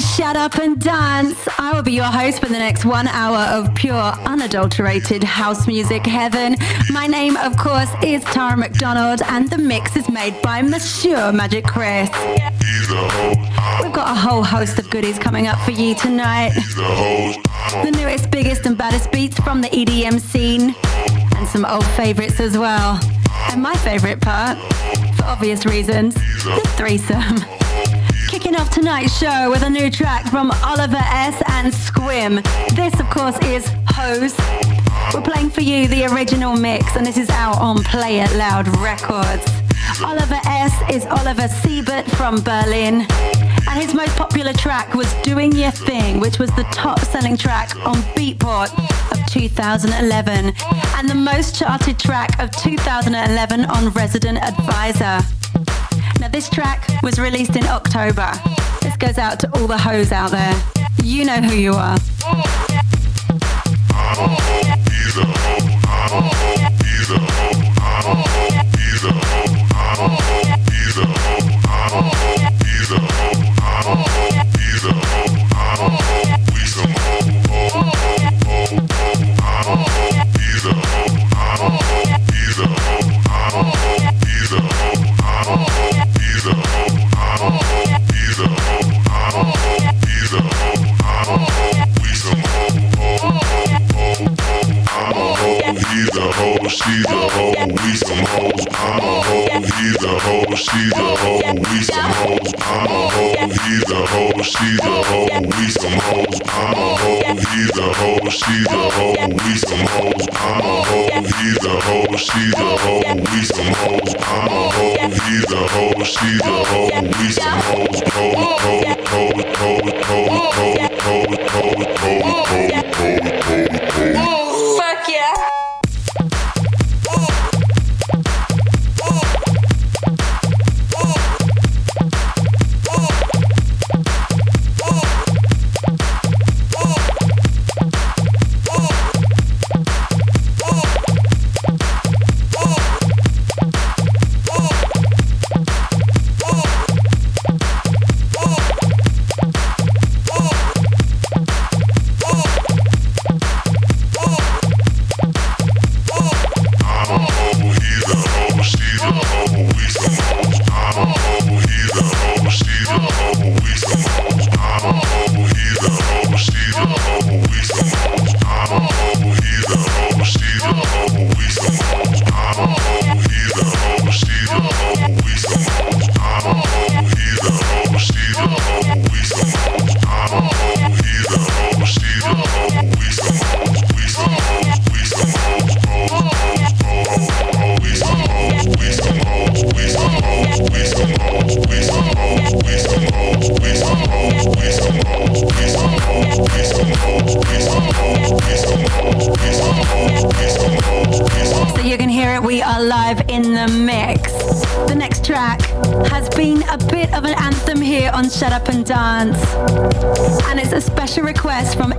Shut Up and Dance. I will be your host for the next one hour of pure, unadulterated house music heaven. My name, of course, is Tara McDonald, and the mix is made by Monsieur Magic Chris. We've got a whole host of goodies coming up for you tonight. The newest, biggest, and baddest beats from the EDM scene, and some old favorites as well. And my favorite part, for obvious reasons, the threesome. Kicking off tonight's show with a new track from Oliver S. and Squim. This, of course, is Hose. We're playing for you the original mix, and this is out on Play It Loud Records. Oliver S. is Oliver Siebert from Berlin. And his most popular track was Doing Your Thing, which was the top selling track on Beatport of 2011 and the most charted track of 2011 on Resident Advisor. Now, this track was released in October. This goes out to all the hoes out there. You know who you are. She's a hoe, we some hoes. I'm a hoe, he's a hoe, she's a hoe, we some hoes. I'm a hoe, he's a hoe, she's a hoe, we some hoes. I'm a hoe, he's a hoe, she's a hoe, we some hoes. I'm a hoe, he's a hoe, she's a hoe, we some hoes. I'm a hoe, he's a hoe, she's a hoe, we some hoes. Hoe, hoe, Hoe, hoe, hoe, hoe, hoe, hoe, hoe, hoe, hoe, hoe, hoe, hoe, hoe.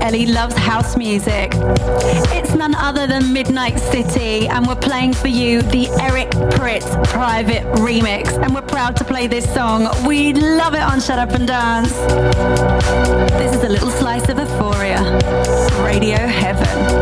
Ellie loves house music. It's none other than Midnight City, and we're playing for you the Eric Prydz private remix. And we're proud to play this song. We love it on Shut Up and Dance. This is a little slice of euphoria. Radio Heaven.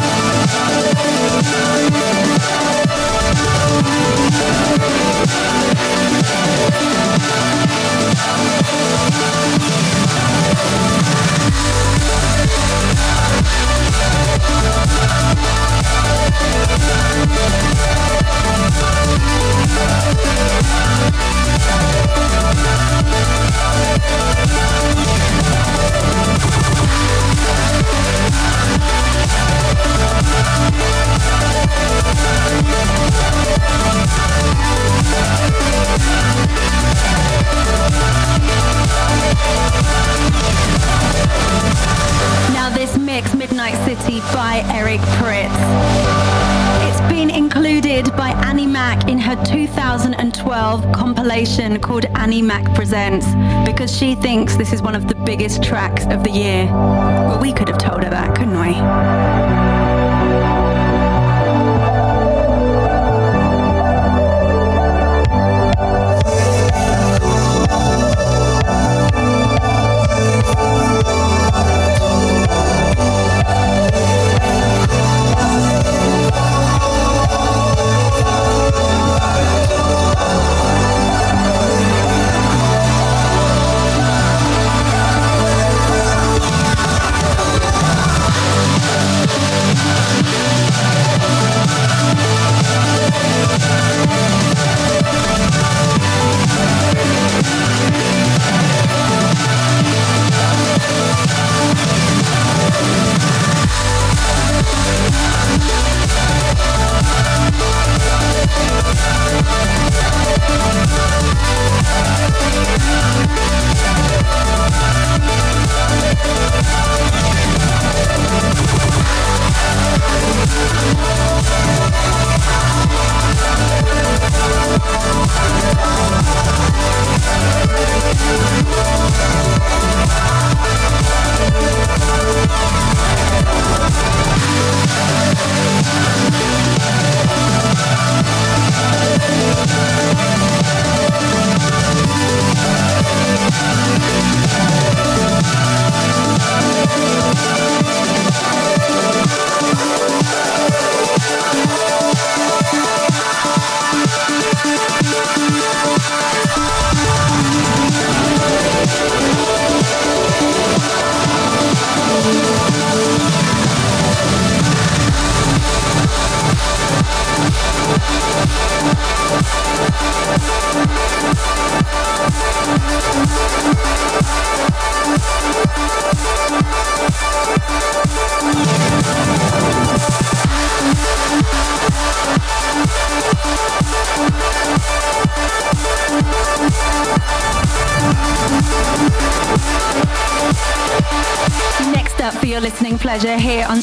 Presents because she thinks this is one of the biggest tracks of the year.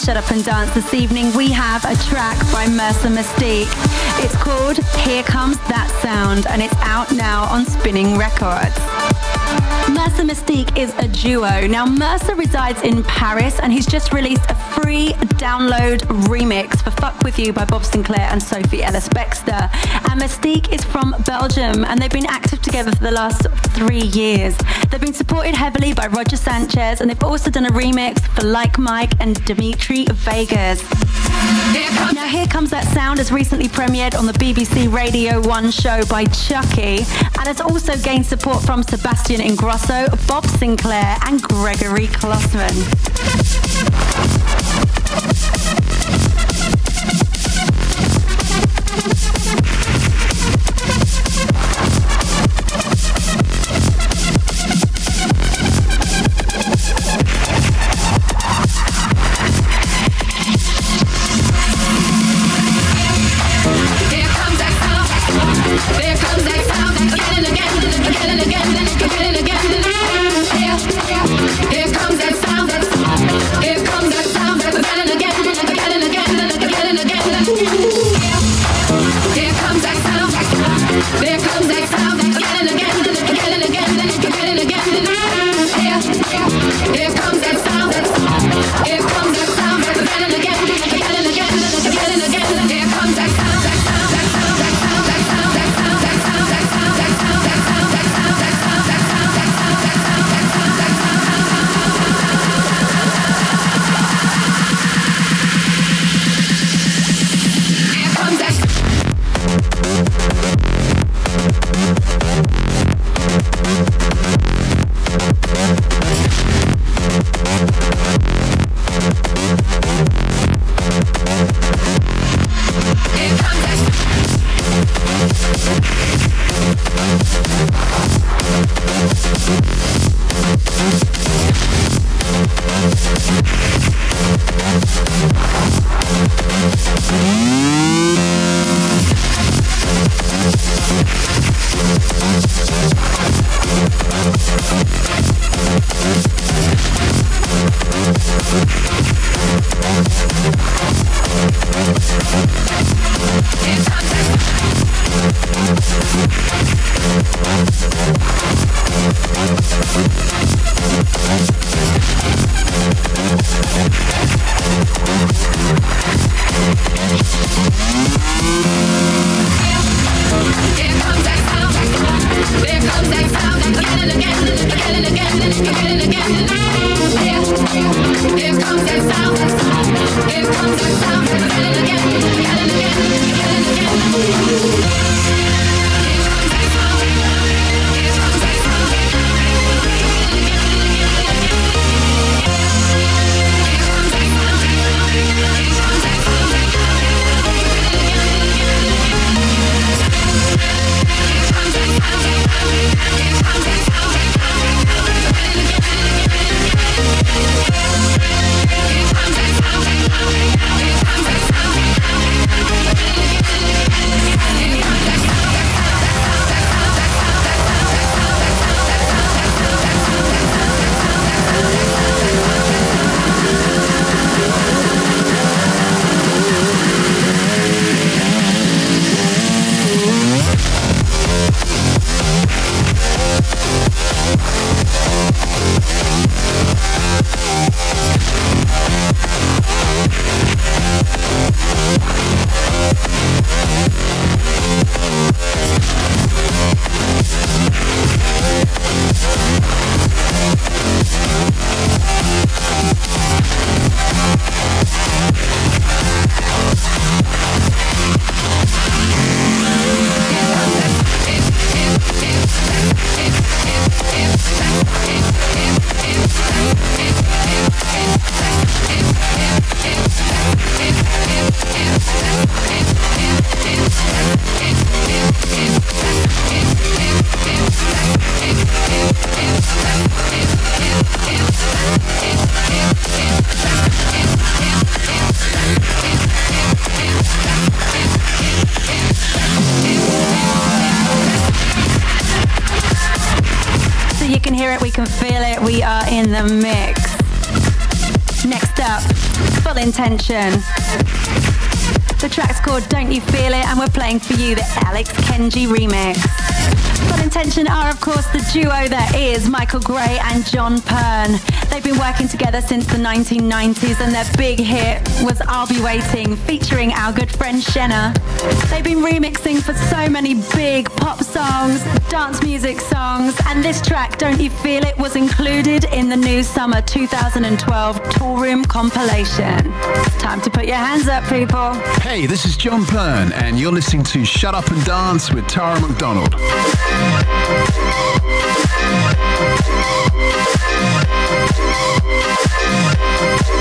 Shut Up and Dance this evening. We have a track by Mercer Mystique. It's called Here Comes That Sound and it's out now on Spinnin' Records. Mercer Mystique is a duo. Now, Mercer resides in Paris and he's just released a free download remix for Fuck With You by Bob Sinclar and Sophie Ellis Bextor. And Mystique is from Belgium and they've been active together for the last three years. They've been supported heavily by Roger Sanchez and they've also done a remix for Like Mike and Dimitri Vegas. Now, Here Comes That Sound has recently premiered on the BBC Radio 1 show by Chuckie, and has also gained support from Sebastian Ingrosso, Bob Sinclar, and Gregori Klosman. Mix. Next up, Full Intention. The track's called Don't You Feel It, and we're playing for you the Alex Kenji remix. Full Intention are, of course, the duo that is Michael Gray and Jon Pearn. They've been working together since the 1990s, and their big hit was I'll Be Waiting, featuring our good friend Shena. They've been remixing for so many big pop songs, dance music songs, and this track, Don't You Feel It, was included in the new summer 2012 Toolroom compilation. It's time to put your hands up, people. Hey, this is Jon Pearn, and you're listening to Shut Up and Dance with Tara McDonald.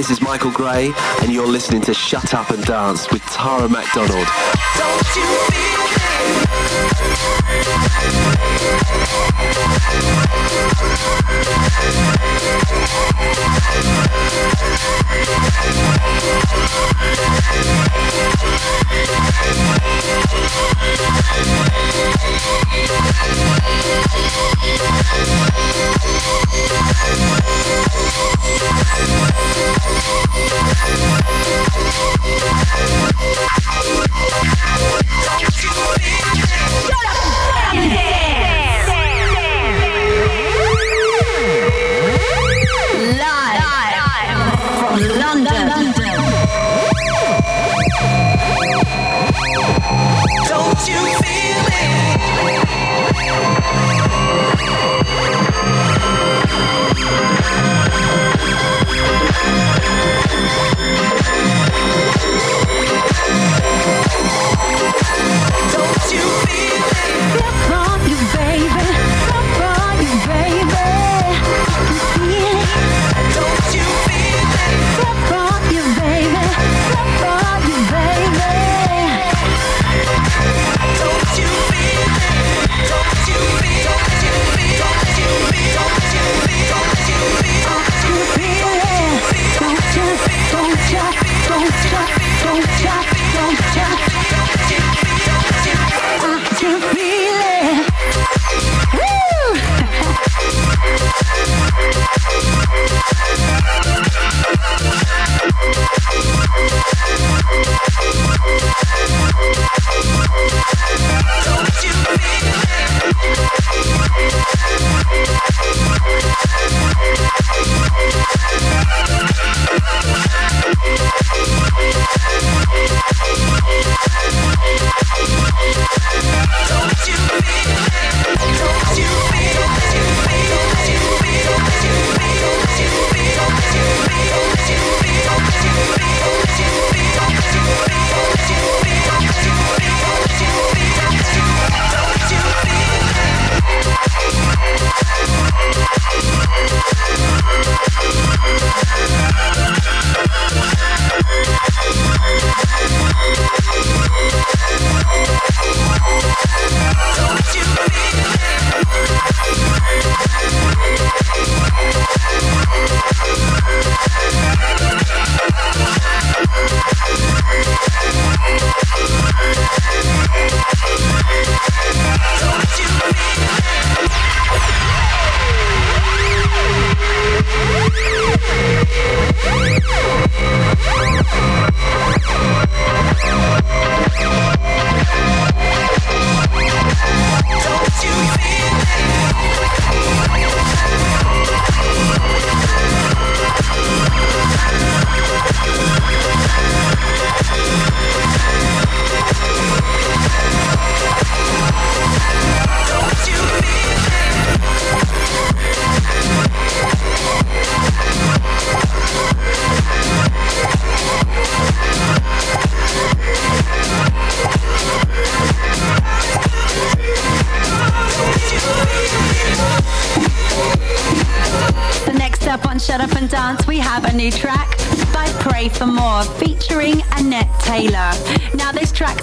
this is Michael Gray, and you're listening to Shut Up and Dance with Tara McDonald. Don't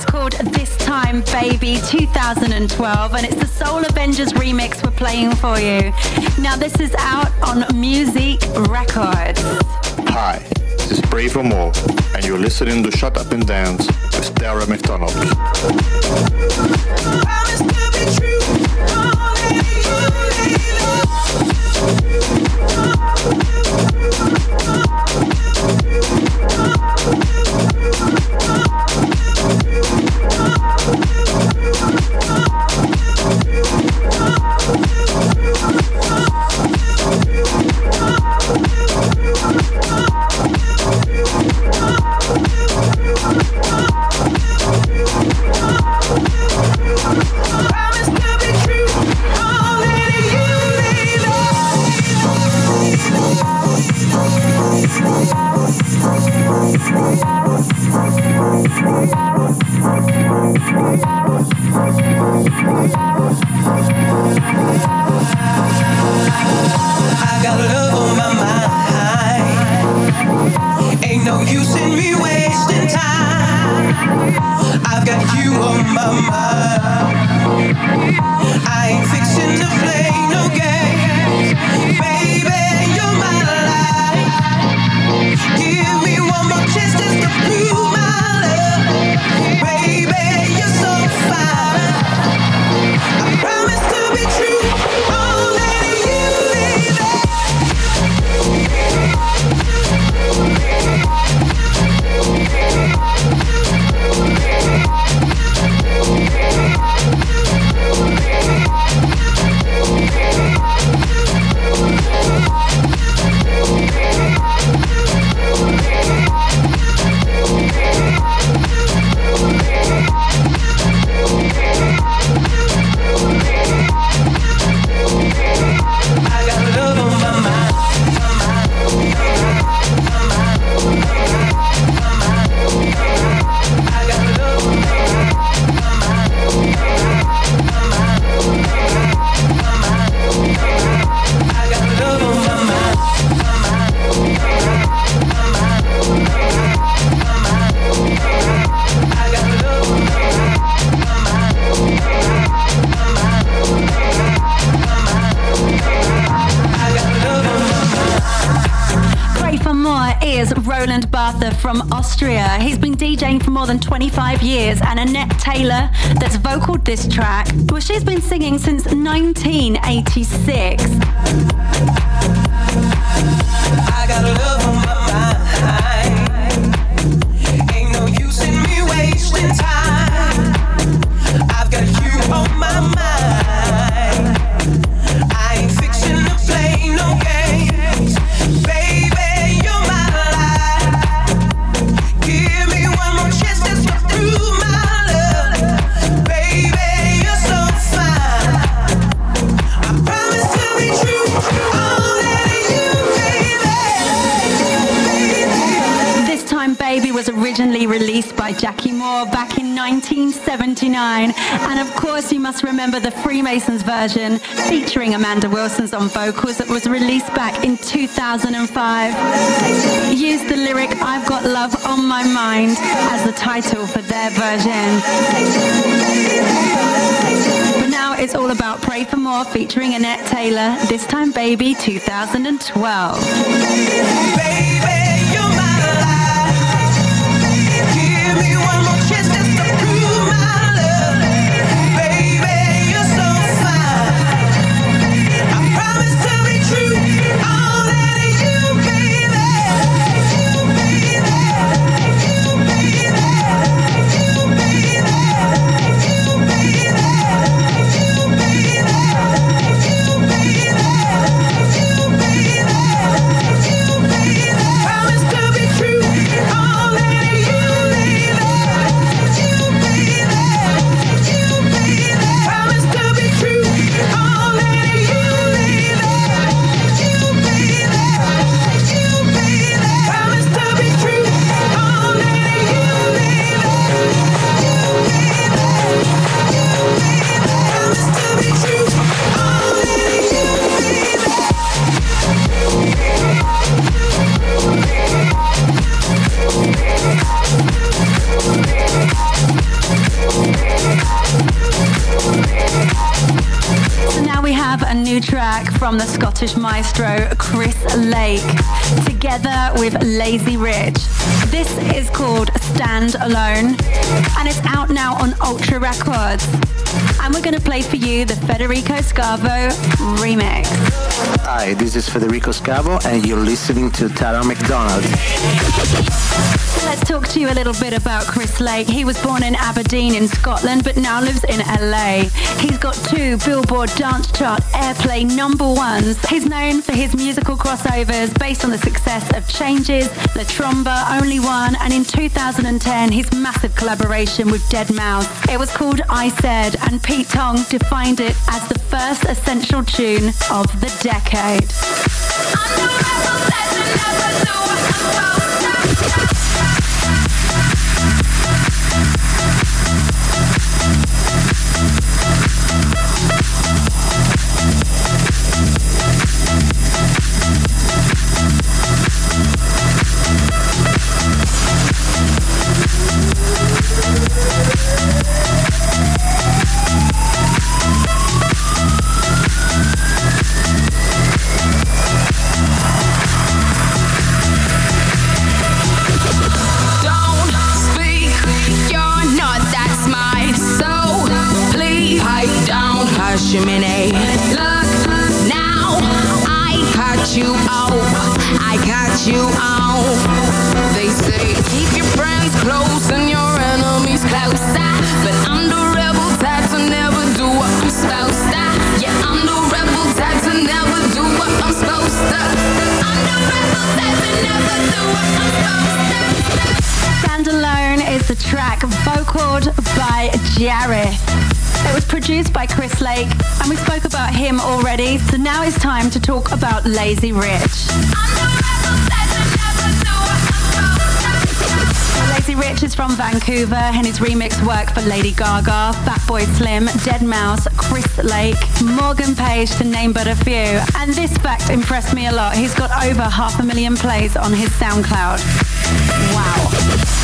called This Time Baby 2012, and it's the Soul Avengerz remix we're playing for you. Now, this is out on Music Records. Hi, this is Brave for More, and you're listening to Shut Up and Dance with Tara McDonald. Than version featuring Amanda Wilson's on vocals that was released back in 2005. Use the lyric I've Got Love on My Mind as the title for their version. But now it's all about Pray for More featuring Annette Taylor, this time Baby 2012. Baby. From the Scottish maestro Chris Lake, together with Lazy Rich. This is called Stand Alone, and it's out now on Ultra Records. And we're going to play for you the Federico Scavo remix. Hi, this is Federico Scavo, and you're listening to Tara McDonald. Let's talk to you a little bit about Chris Lake. He was born in Aberdeen in Scotland, but now lives in LA. He's got two Billboard Dance Chart Airplay number ones. He's known for his musical crossovers based on the success of Changes, La Tromba, Only One, and in 2010, his massive collaboration with Deadmau5. It was called I Said, and Pete Tong defined it as the first essential tune of the decade. Chimney. Produced by Chris Lake, and we spoke about him already, so now it's time to talk about Lazy Rich. Lazy Rich is from Vancouver and his remix work for Lady Gaga, Fatboy Slim, Deadmau5, Chris Lake, Morgan Page to name but a few. And this fact impressed me a lot. He's got over half a million plays on his SoundCloud. Wow.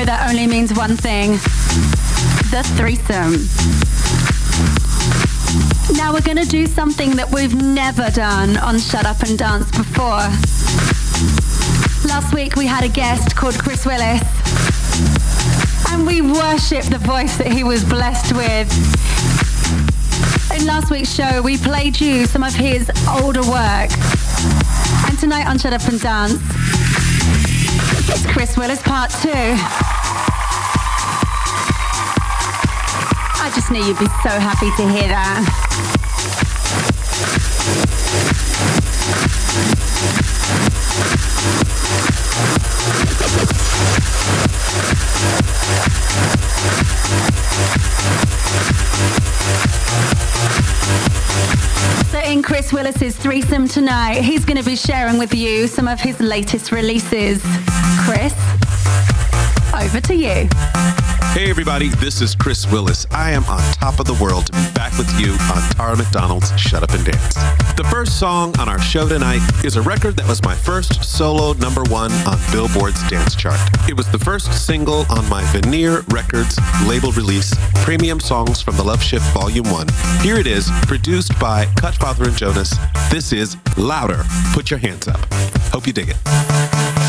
Know that only means one thing the threesome. Now we're going to do something that we've never done on Shut Up and Dance before. Last week we had a guest called Chris Willis, and we worshipped the voice that he was blessed with. In last week's show, we played you some of his older work. And tonight on Shut Up and Dance, it's Chris Willis Part 2. I just knew you'd be so happy to hear that. So in Chris Willis's threesome tonight, he's going to be sharing with you some of his latest releases. Chris, over to you. Hey everybody, this is Chris Willis. I am on top of the world to be back with you on Tara McDonald's Shut Up and Dance. The first song on our show tonight is a record that was my first solo number one on Billboard's dance chart. It was the first single on my Veneer Records label release, Premium Songs from the Love Shack Volume 1. Here it is, produced by Cutfather and Jonas. This is Louder. Put your hands up. Hope you dig it.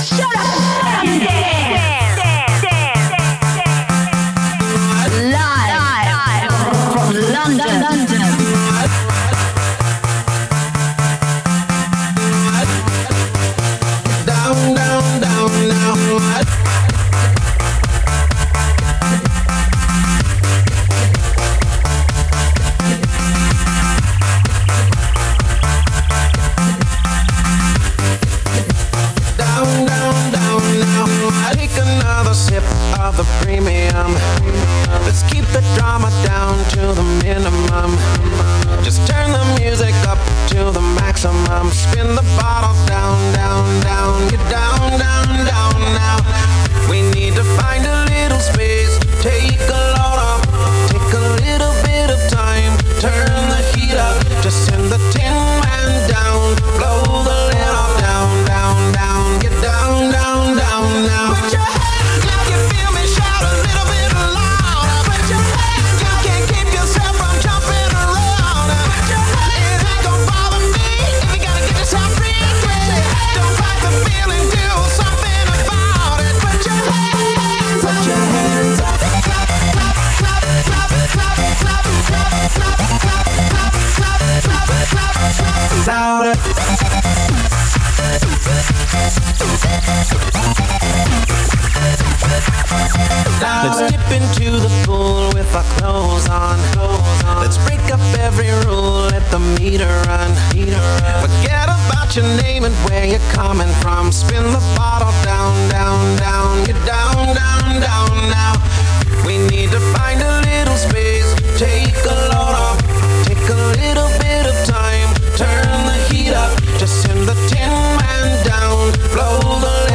Shut up and dance. Drama down to the minimum. Just turn the music up to the maximum. Spin the bottle down, down, down. Get down, down, down now. We need to find a Let's dip into the pool with our clothes on. Let's break up every rule, let the meter run. Forget about your name and where you're coming from. Spin the bottle down, down, down. Get down, down, down now. We need to find a little space. Take a load off. Take a little bit of time. Turn the heat up. Just send the tin man down. Blow the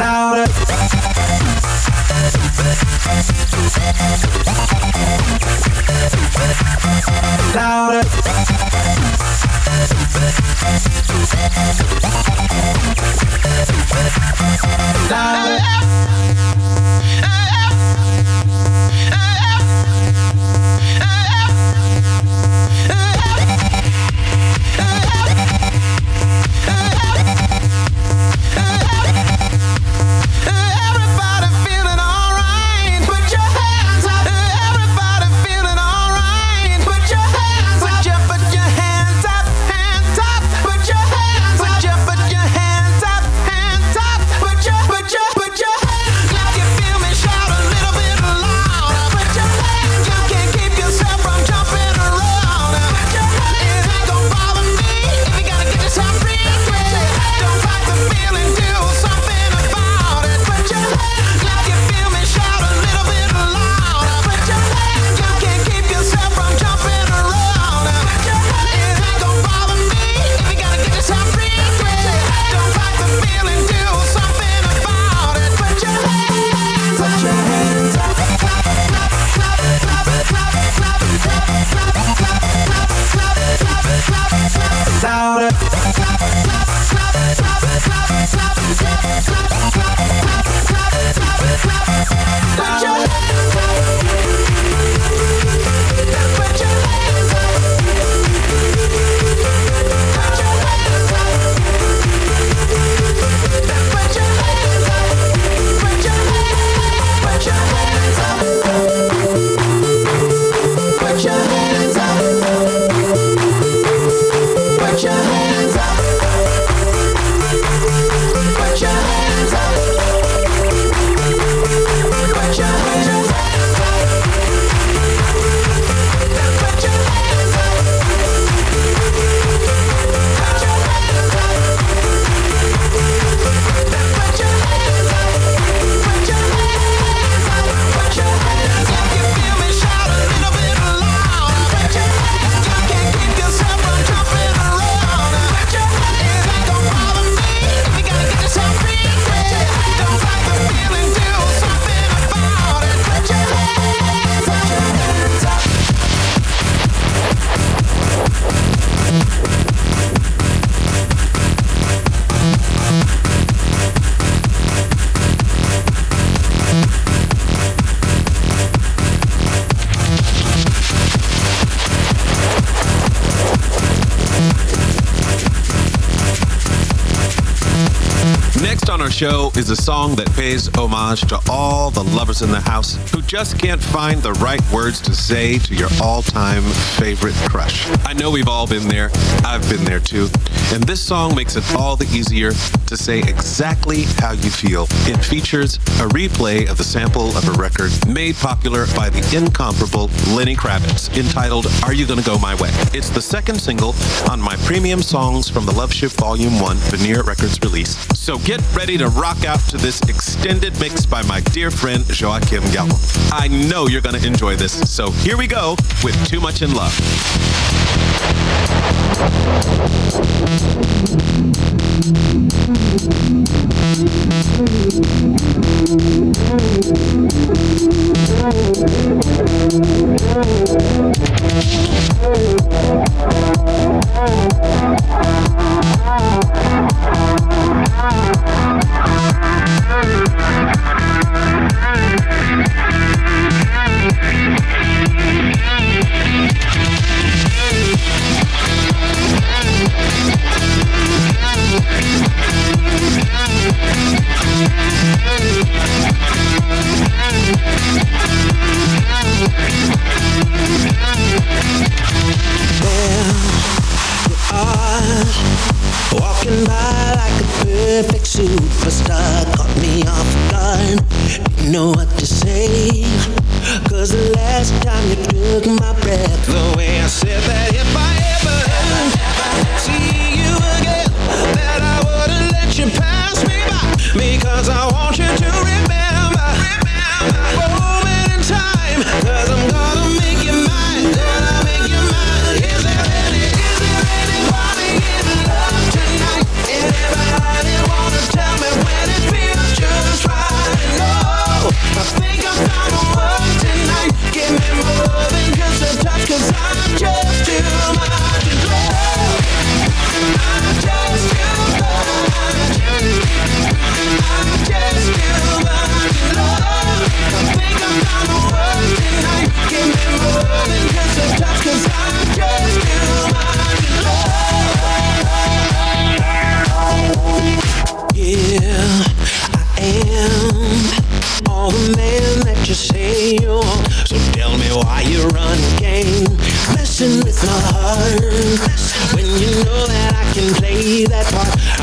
Louder. Louder. Louder. Show is a song that pays homage to all the lovers in the house who just can't find the right words to say to your all-time favorite crush. I know we've all been there. I've been there too. And this song makes it all the easier to say exactly how you feel. It features a replay of the sample of a record made popular by the incomparable Lenny Kravitz entitled Are You Gonna Go My Way? It's the second single on my premium songs from the Love Shack Volume 1 Veneer Records release. So get ready to rock out to this extended mix by my dear friend Joachim Garraud. I know you're going to enjoy this, so here we go with Too Much in Love. Know what to say Cause the last time you took my breath. The way I said that When you know that I can play that part.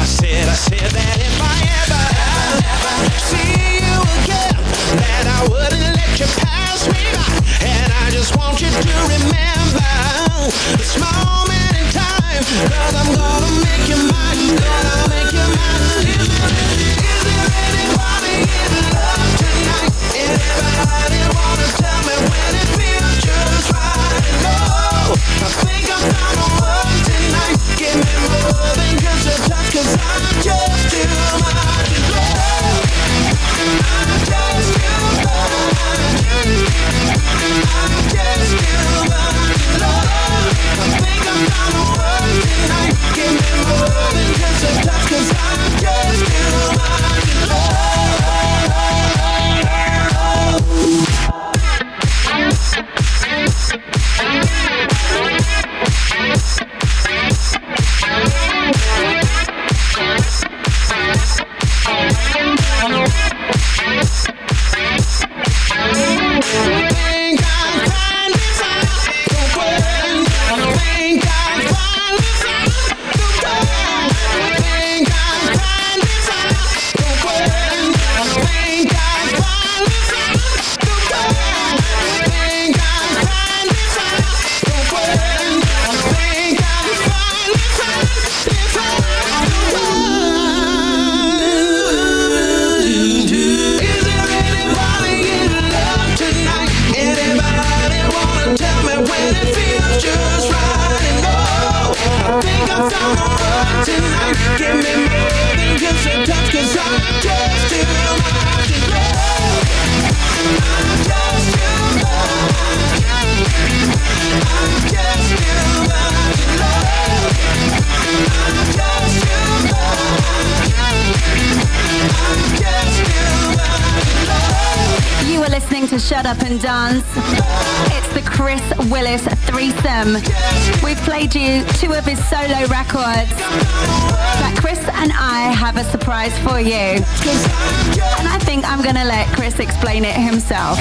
Going to let Chris explain it himself.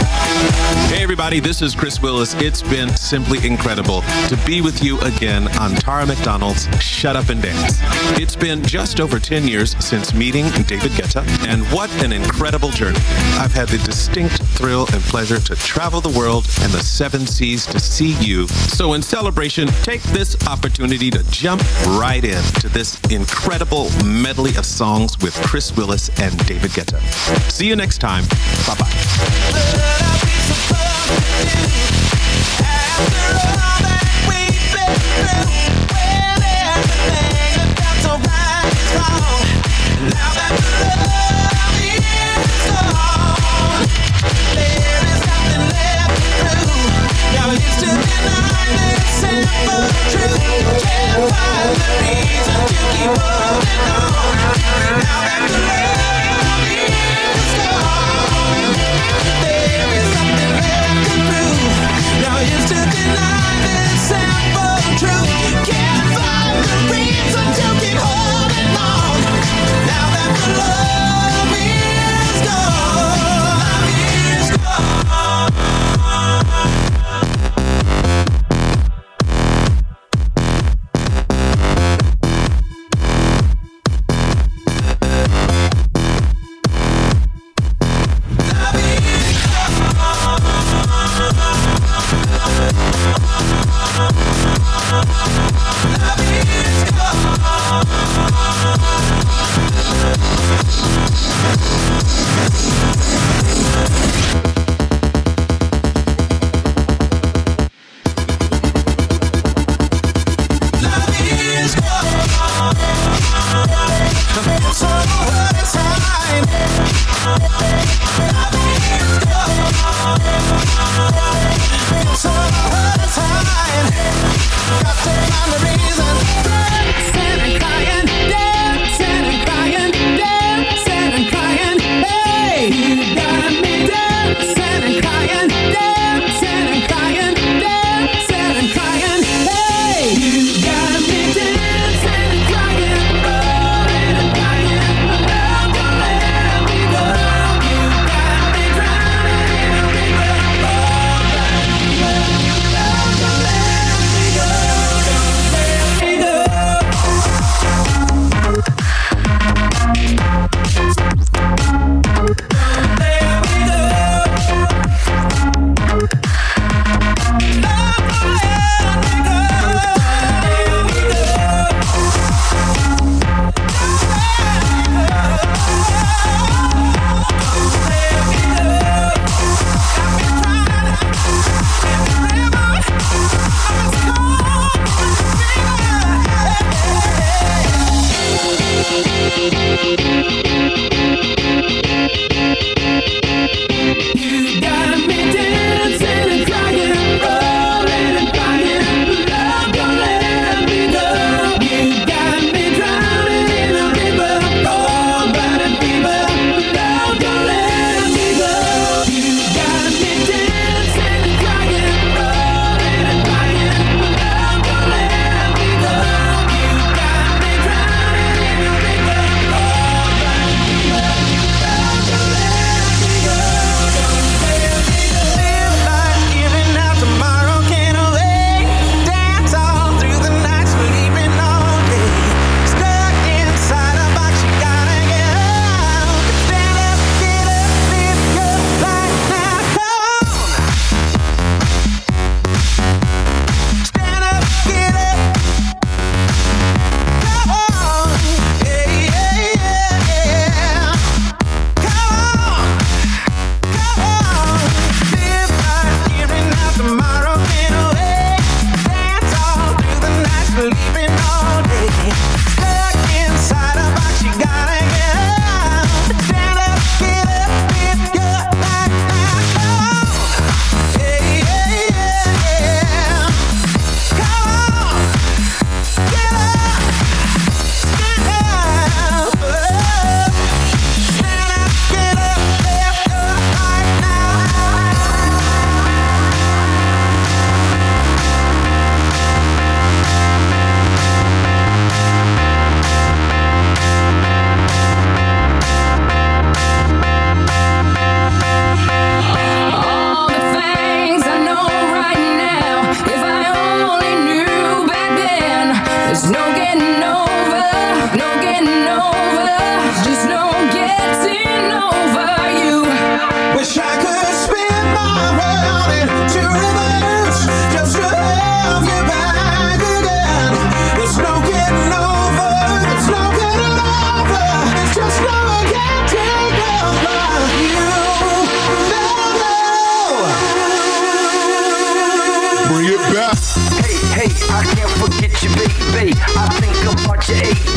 Hey, everybody, this is Chris Willis. It's been simply incredible to be with you again on Tara McDonald's Shut Up and Dance. It's been just over 10 years since meeting David Guetta, and what an incredible journey. I've had the distinct thrill and pleasure to travel the world and the seven seas to see you. So, in celebration, take this opportunity to jump right in to this incredible medley of songs with Chris Willis and David Guetta. See you next time. Bye bye.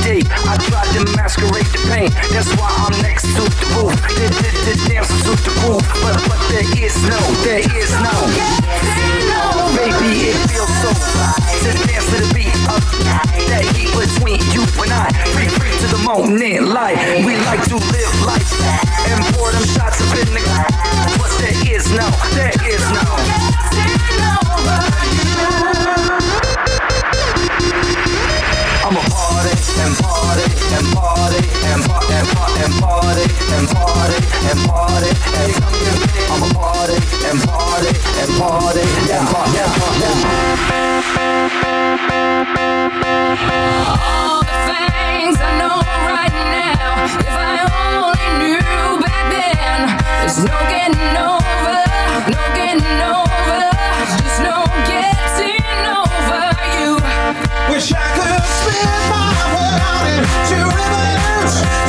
I tried to masquerade the pain, that's why I'm next to the roof. The, the, the dance the roof, but, but there is no, there is no. Baby, it feels so right to dance to the beat of that heat between you and I. Free, free to the moment, life. We like to live life and pour them shots up in the But there is no, there is no. I'm a party and party and party and and and party and party and party and party and party and party and and and you. Wish I could spend my wanted to revolve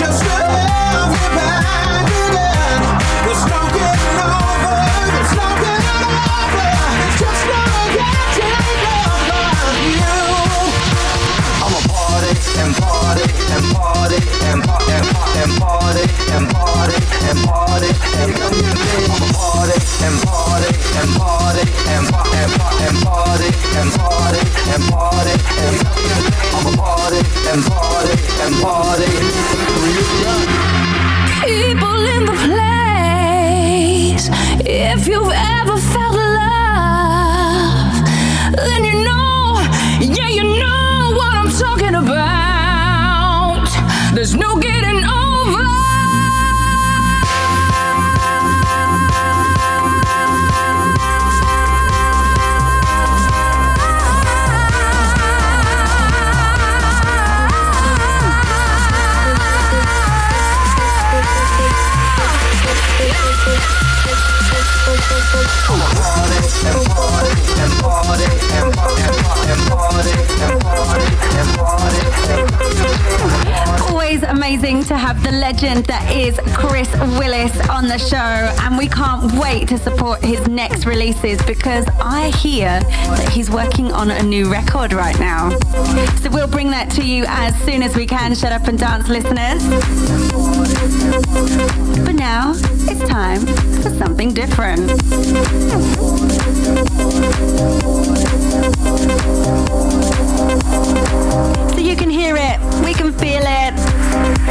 People in the place, if you've ever amazing to have the legend that is Chris Willis on the show, and we can't wait to support his next releases because I hear that he's working on a new record right now. So we'll bring that to you as soon as we can, Shut Up and Dance listeners. But now it's time for something different. So you can hear it, we can feel it.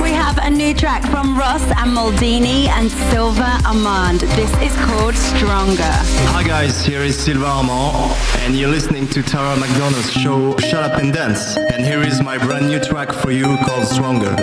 We have a new track from Ross and Maldini and Silva Armand. This is called Stronger. Hi guys, here is Silva Armand and you're listening to Tara McDonald's show Shut Up and Dance. And here is my brand new track for you called Stronger.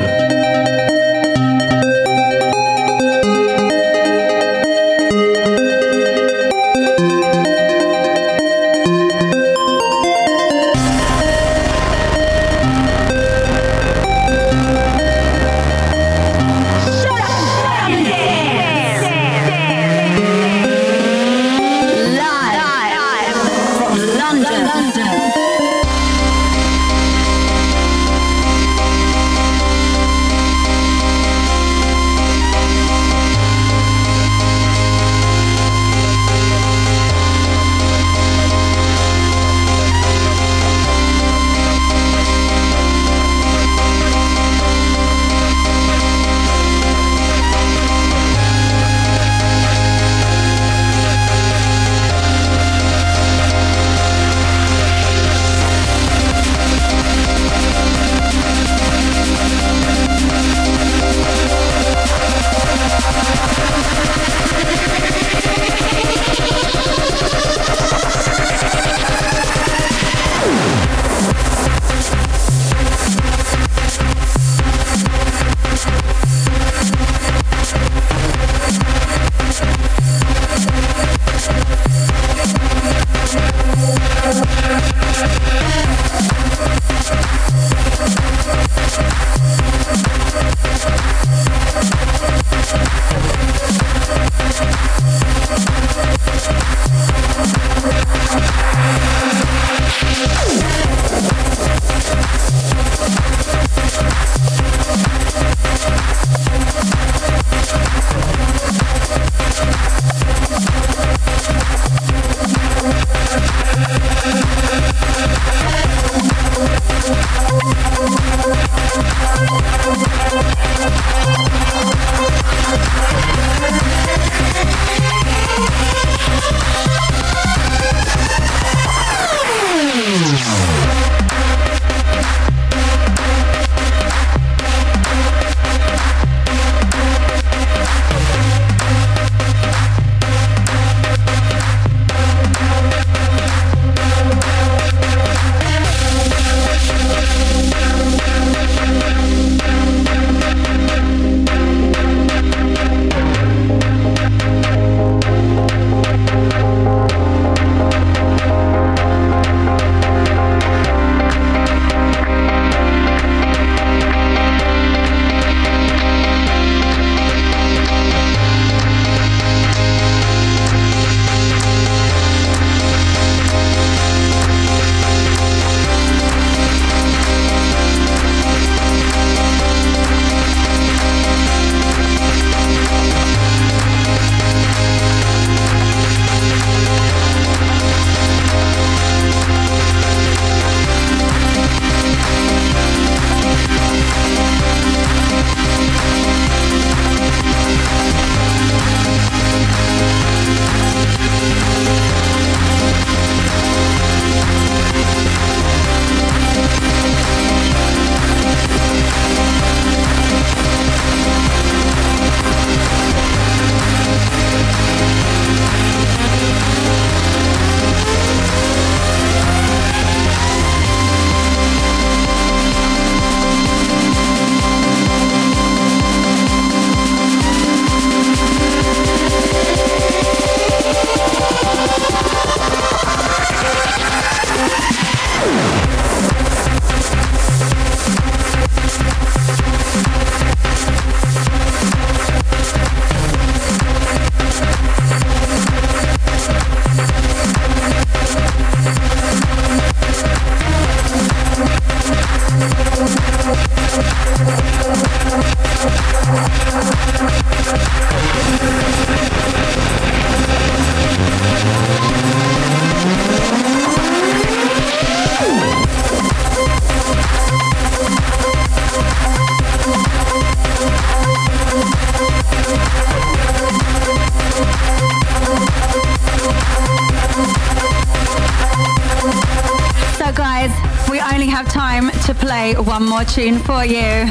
Play one more tune for you.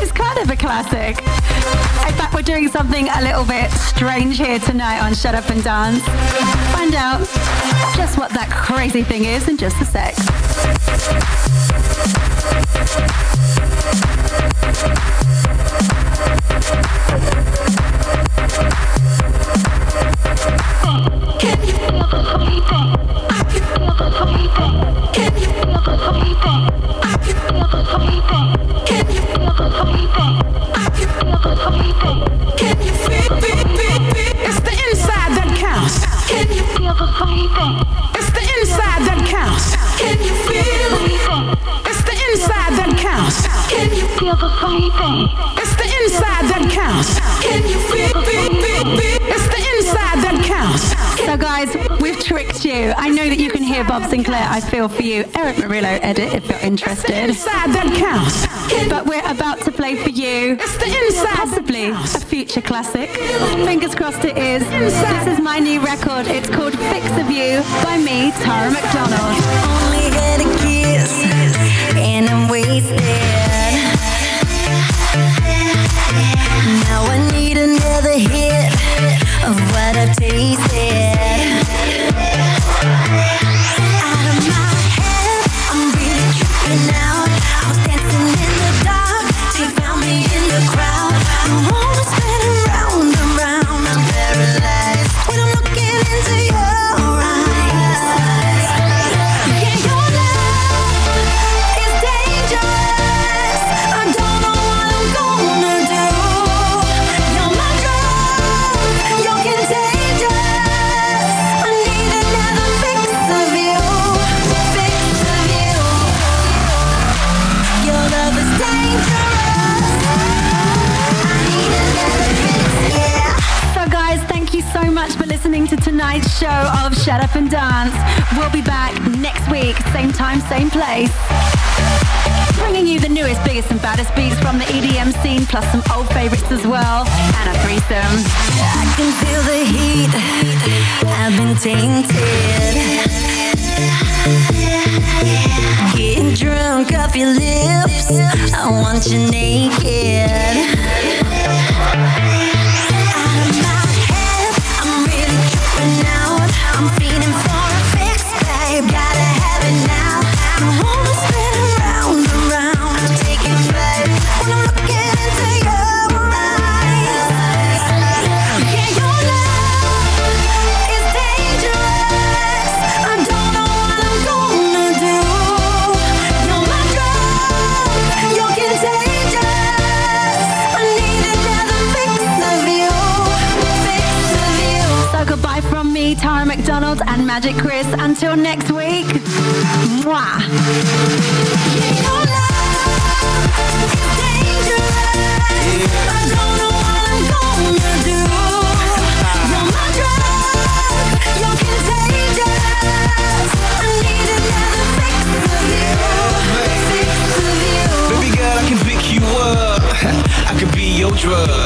It's kind of a classic. In fact, we're doing something a little bit strange here tonight on Shut Up and Dance. Find out just what that crazy thing is in just a sec. It's the inside that counts. Can you feel feel feel? It's the inside that counts. So, guys, we've tricked you. I know that you can hear Bob Sinclar. I feel for you. Erick Morillo edit if you're interested. Inside that counts. But we're about to play for you. It's the inside. Possibly a future classic. Fingers crossed it is. This is my new record. It's called Fix of You by me, Tara McDonald. Only had a kiss and I'm wasted. Of what I've Shut Up and Dance. We'll be back next week, same time, same place. Bringing you the newest, biggest, and baddest beats from the EDM scene, plus some old favorites as well, and a threesome. I can feel the heat. I've been tainted. Getting drunk off your lips. I want you naked. Be